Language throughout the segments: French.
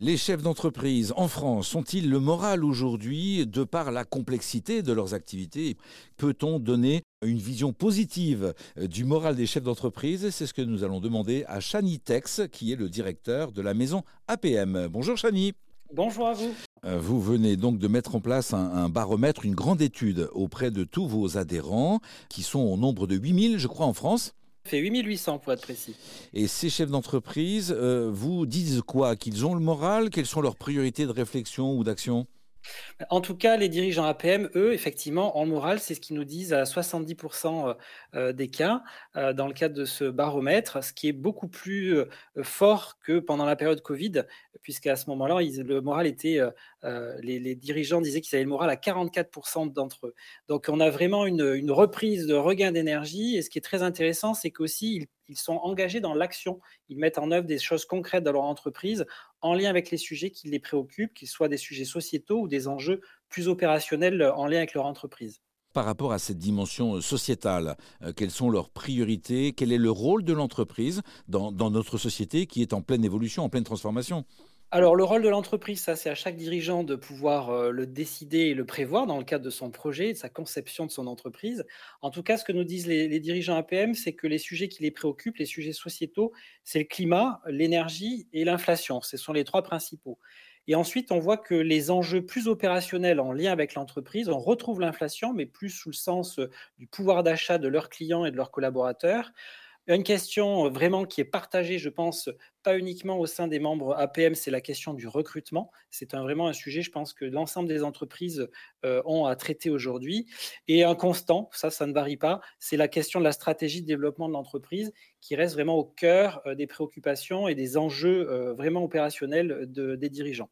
Les chefs d'entreprise en France sont-ils le moral aujourd'hui de par la complexité de leurs activités? Peut-on donner une vision positive euh, du moral des chefs d'entreprise? C'est ce que nous allons demander à Chani Tex, qui est le directeur de la maison APM. Bonjour Chani. Bonjour à vous. Euh, vous venez donc de mettre en place un, baromètre, une grande étude auprès de tous vos adhérents, qui sont au nombre de 8000, je crois, en France fait 8800 pour être précis. Et ces chefs d'entreprise euh, vous disent quoi? Qu'ils ont le moral? Quelles sont leurs priorités de réflexion ou d'action? En tout cas, les dirigeants APM, eux, effectivement, en morale, c'est ce qu'ils nous disent à 70% euh, euh, des cas euh, dans le cadre de ce baromètre, ce qui est beaucoup plus fort que pendant la période Covid, puisqu'à ce moment-là, le moral était, les, dirigeants disaient qu'ils avaient le moral à 44% d'entre eux. Donc, on a vraiment une, une reprise de regain d'énergie. Et ce qui est très intéressant, c'est qu'aussi, ils sont engagés dans l'action. Ils mettent en œuvre des choses concrètes dans leur entreprise en lien avec les sujets qui les préoccupent, qu'ils soient des sujets sociétaux ou des enjeux plus opérationnels en lien avec leur entreprise. Par rapport à cette dimension euh, sociétale, euh, quelles sont leurs priorités? Quel est le rôle de l'entreprise dans notre société qui est en pleine évolution, en pleine transformation? Alors, le rôle de l'entreprise, ça, c'est à chaque dirigeant de pouvoir euh, le décider et le prévoir dans le cadre de son projet, de sa conception de son entreprise. En tout cas, ce que nous disent les, dirigeants APM, c'est que les sujets qui les préoccupent, les sujets sociétaux, c'est le climat, l'énergie et l'inflation. Ce sont les trois principaux. Et ensuite, on voit que les enjeux plus opérationnels en lien avec l'entreprise, on retrouve l'inflation, mais plus sous le sens euh, du pouvoir d'achat de leurs clients et de leurs collaborateurs. Une question euh, vraiment qui est partagée, je pense, pas uniquement au sein des membres APM, c'est la question du recrutement. C'est vraiment un sujet, je pense, que l'ensemble des entreprises euh, ont à traiter aujourd'hui. Et un constant, ça, ça ne varie pas, c'est la question de la stratégie de développement de l'entreprise qui reste vraiment au cœur euh, des préoccupations et des enjeux vraiment opérationnels des dirigeants.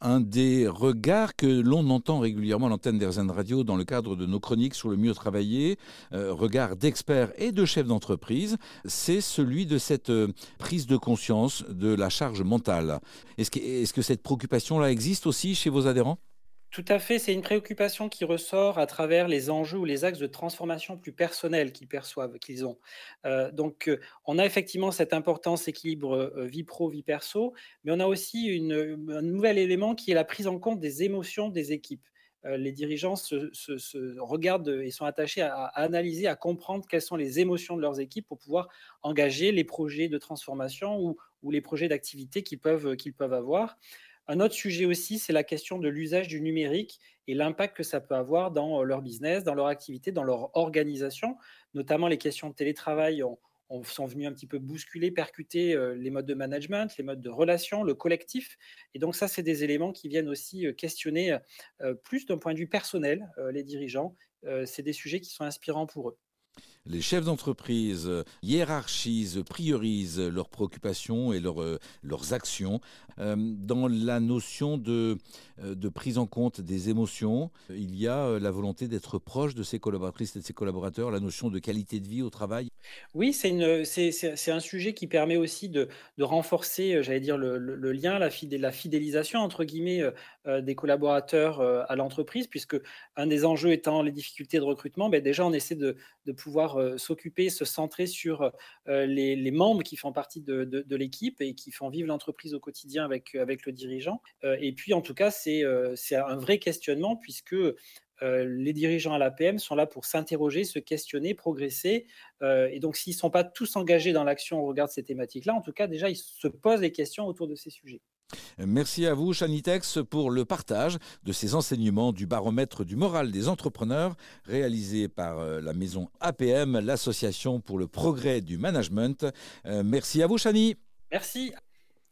Un des regards que l'on entend régulièrement à l'antenne d'Airzen Radio dans le cadre de nos chroniques sur le mieux travailler, regard d'experts et de chefs d'entreprise, c'est celui de cette euh, prise de conscience de la charge mentale. Est-ce que, cette préoccupation-là existe aussi chez vos adhérents? Tout à fait, c'est une préoccupation qui ressort à travers les enjeux ou les axes de transformation plus personnels qu'ils perçoivent, qu'ils ont. Euh, donc, euh, on a effectivement cette importance équilibre vie pro, vie perso, mais on a aussi un nouvel élément qui est la prise en compte des émotions des équipes. Euh, les dirigeants se, regardent et sont attachés à, analyser, à comprendre quelles sont les émotions de leurs équipes pour pouvoir engager les projets de transformation ou, les projets d'activité qu'ils peuvent, avoir. Un autre sujet aussi, c'est la question de l'usage du numérique et l'impact que ça peut avoir dans leur business, dans leur activité, dans leur organisation, notamment les questions de télétravail. On sont venus un petit peu bousculer, percuter euh, les modes de management, les modes de relation, le collectif. Et donc ça, c'est des éléments qui viennent aussi euh, questionner euh, plus d'un point de vue personnel les dirigeants. c'est des sujets qui sont inspirants pour eux. Les chefs d'entreprise hiérarchisent, priorisent leurs préoccupations et leurs actions. dans la notion de, de, prise en compte des émotions, il y a la volonté d'être proche de ses collaboratrices et de ses collaborateurs, la notion de qualité de vie au travail. Oui, c'est un sujet qui permet aussi de, renforcer, euh, j'allais dire, le, lien, la, la, fidélisation, entre guillemets, euh, euh, des collaborateurs à l'entreprise, puisque un des enjeux étant les difficultés de recrutement, ben déjà, on essaie de, pouvoir s'occuper, se centrer sur les, membres qui font partie de, l'équipe et qui font vivre l'entreprise au quotidien avec, avec le dirigeant. et puis, en tout cas, c'est un vrai questionnement, puisque euh, les dirigeants à l'APM sont là pour s'interroger, se questionner, progresser. Euh, et donc, s'ils ne sont pas tous engagés dans l'action au regard de ces thématiques-là, en tout cas, déjà, ils se posent des questions autour de ces sujets. Merci à vous, Chanitex, pour le partage de ces enseignements du baromètre du moral des entrepreneurs réalisé par euh, la maison APM, l'association pour le progrès du management. Merci à vous, Chani. Merci.